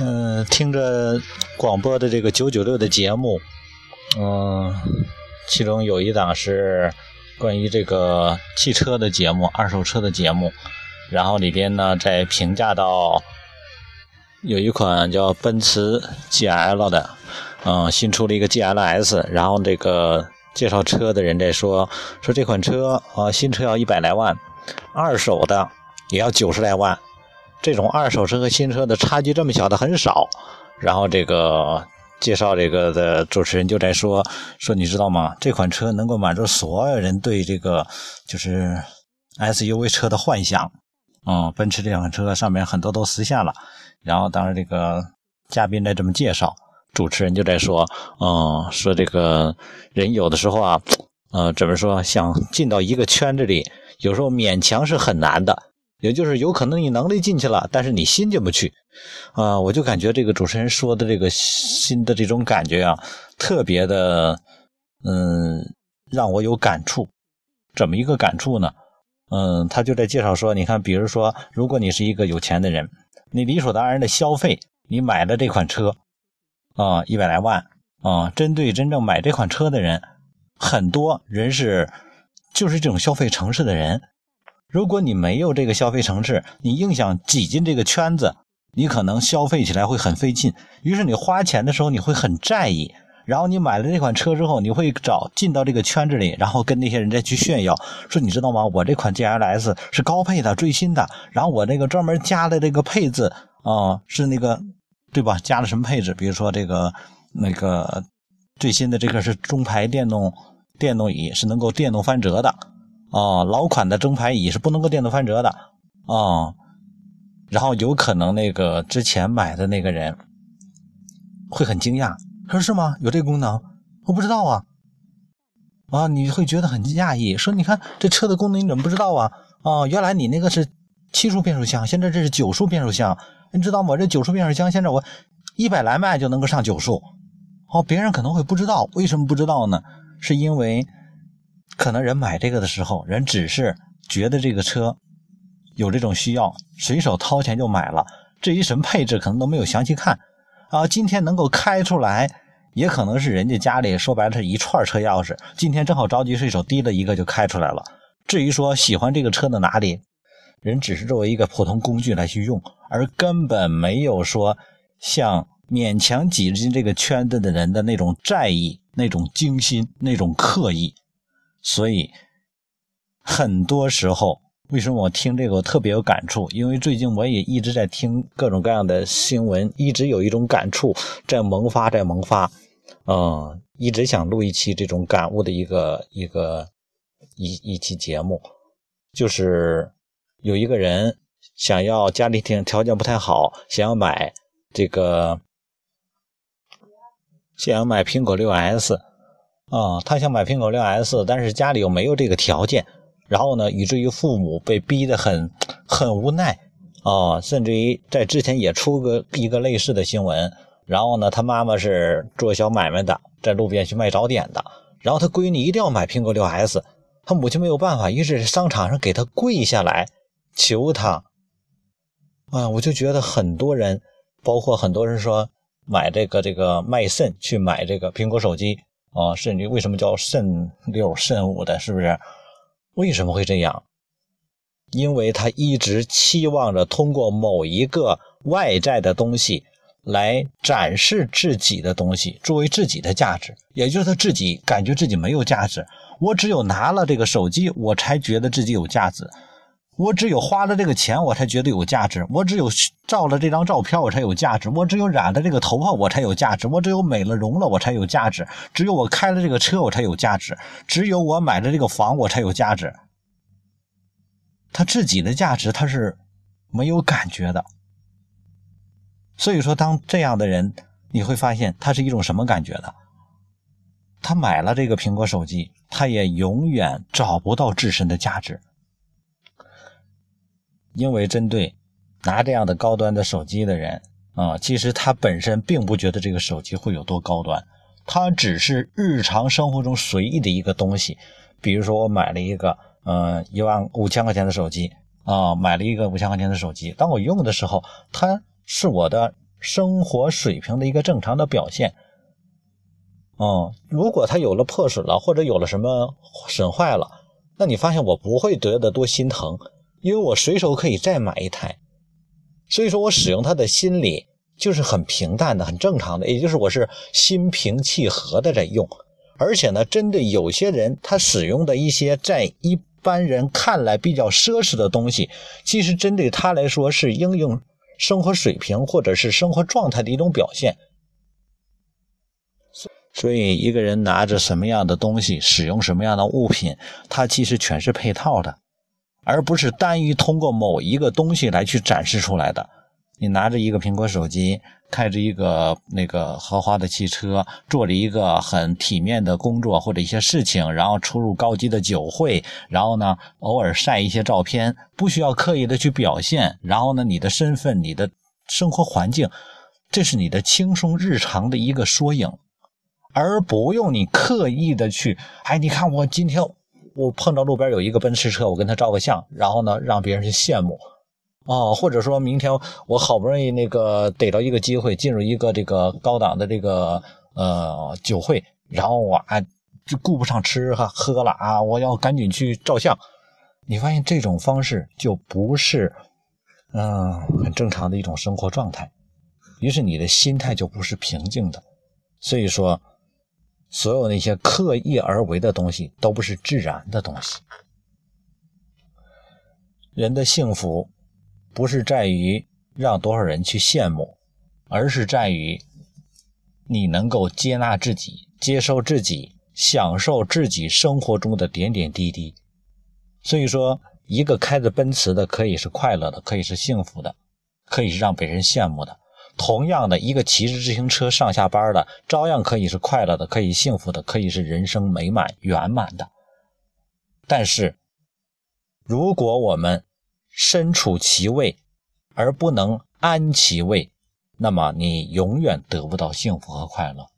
嗯，听着广播的这个九九六的节目，嗯，其中有一档是关于这个汽车的节目，二手车的节目，然后里边呢在评价到有一款叫奔驰 GL 的，嗯，新出了一个 GLS，然后这个介绍车的人在说，说这款车啊，新车要一百来万，二手的也要九十来万。这种二手车和新车的差距这么小的很少，然后这个介绍这个的主持人就在说说你知道吗？这款车能够满足所有人对这个就是 SUV 车的幻想。嗯，奔驰这款车上面很多都实现了。然后当然这个嘉宾在这么介绍，主持人就在说，嗯，说这个人有的时候啊，呃，怎么说，想进到一个圈子里，有时候勉强是很难的。也就是有可能你能力进去了，但是你心进不去，啊，我就感觉这个主持人说的这个心的这种感觉啊，特别的，嗯，让我有感触。怎么一个感触呢？嗯，他就在介绍说，你看，比如说，如果你是一个有钱的人，你理所当然的消费，你买了这款车，啊，一百来万，啊，针对真正买这款车的人，很多人是就是这种消费城市的人。如果你没有这个消费城市，你硬想挤进这个圈子，你可能消费起来会很费劲。于是你花钱的时候你会很在意，然后你买了这款车之后，你会找进到这个圈子里，然后跟那些人再去炫耀，说你知道吗？我这款 GLS 是高配的、最新的，然后我那个专门加的这个配置啊，是那个对吧？加了什么配置？比如说这个那个最新的这个是中排电动电动椅，是能够电动翻折的。哦，老款的中排椅是不能够电动翻折的哦，然后有可能那个之前买的那个人会很惊讶，他说是吗？有这个功能？我不知道啊。啊，你会觉得很讶异，说你看这车的功能你怎么不知道啊？哦，原来你那个是七速变速箱，现在这是九速变速箱，你知道吗？这九速变速箱现在我一百来迈就能够上九速。哦，别人可能会不知道，为什么不知道呢？是因为。可能人买这个的时候，人只是觉得这个车有这种需要，随手掏钱就买了。至于什么配置，可能都没有详细看。啊，今天能够开出来，也可能是人家家里说白了是一串车钥匙，今天正好着急，顺手提了一个就开出来了。至于说喜欢这个车的哪里，人只是作为一个普通工具来去用，而根本没有说像勉强挤进这个圈子的人的那种在意、那种精心、那种刻意。所以，很多时候，为什么我听这个我特别有感触？因为最近我也一直在听各种各样的新闻，一直有一种感触在萌发，在萌发。嗯，一直想录一期这种感悟的一个一个一一期节目，就是有一个人想要家里条条件不太好，想要买这个，想要买苹果六 S。啊，他想买苹果六 S，但是家里又没有这个条件，然后呢，以至于父母被逼得很很无奈啊，甚至于在之前也出过一个类似的新闻，然后呢，他妈妈是做小买卖的，在路边去卖早点的，然后他闺女一定要买苹果六 S，他母亲没有办法，于是商场上给他跪下来求他，啊，我就觉得很多人，包括很多人说买这个这个卖肾去买这个苹果手机。啊，甚至为什么叫肾六肾五的？是不是？为什么会这样？因为他一直期望着通过某一个外在的东西来展示自己的东西，作为自己的价值，也就是他自己感觉自己没有价值。我只有拿了这个手机，我才觉得自己有价值。我只有花了这个钱，我才觉得有价值；我只有照了这张照片，我才有价值；我只有染了这个头发，我才有价值；我只有美了容了，我才有价值；只有我开了这个车，我才有价值；只有我买了这个房，我才有价值。他自己的价值他是没有感觉的。所以说，当这样的人，你会发现他是一种什么感觉呢？他买了这个苹果手机，他也永远找不到自身的价值。因为针对拿这样的高端的手机的人啊，其实他本身并不觉得这个手机会有多高端，他只是日常生活中随意的一个东西。比如说，我买了一个呃一万五千块钱的手机啊，买了一个五千块钱的手机，当我用的时候，它是我的生活水平的一个正常的表现。哦，如果它有了破损了，或者有了什么损坏了，那你发现我不会觉得多心疼，因为我随手可以再买一台。所以说我使用它的心理就是很平淡的、很正常的，也就是我是心平气和的在用。而且呢，针对有些人他使用的一些在一般人看来比较奢侈的东西，其实针对他来说是应用生活水平或者是生活状态的一种表现。所以，一个人拿着什么样的东西，使用什么样的物品，它其实全是配套的，而不是单于通过某一个东西来去展示出来的。你拿着一个苹果手机，开着一个那个豪华的汽车，做着一个很体面的工作或者一些事情，然后出入高级的酒会，然后呢，偶尔晒一些照片，不需要刻意的去表现。然后呢，你的身份、你的生活环境，这是你的轻松日常的一个缩影。而不用你刻意的去，哎，你看我今天我碰到路边有一个奔驰车，我跟他照个相，然后呢让别人去羡慕，哦，或者说明天我好不容易那个逮到一个机会进入一个这个高档的这个呃酒会，然后我啊就顾不上吃和喝了啊，我要赶紧去照相。你发现这种方式就不是嗯很正常的一种生活状态，于是你的心态就不是平静的，所以说。所有那些刻意而为的东西，都不是自然的东西。人的幸福，不是在于让多少人去羡慕，而是在于你能够接纳自己、接受自己、享受自己生活中的点点滴滴。所以说，一个开着奔驰的，可以是快乐的，可以是幸福的，可以是让别人羡慕的。同样的一个骑着自行车上下班的，照样可以是快乐的，可以幸福的，可以是人生美满圆满的。但是，如果我们身处其位而不能安其位，那么你永远得不到幸福和快乐。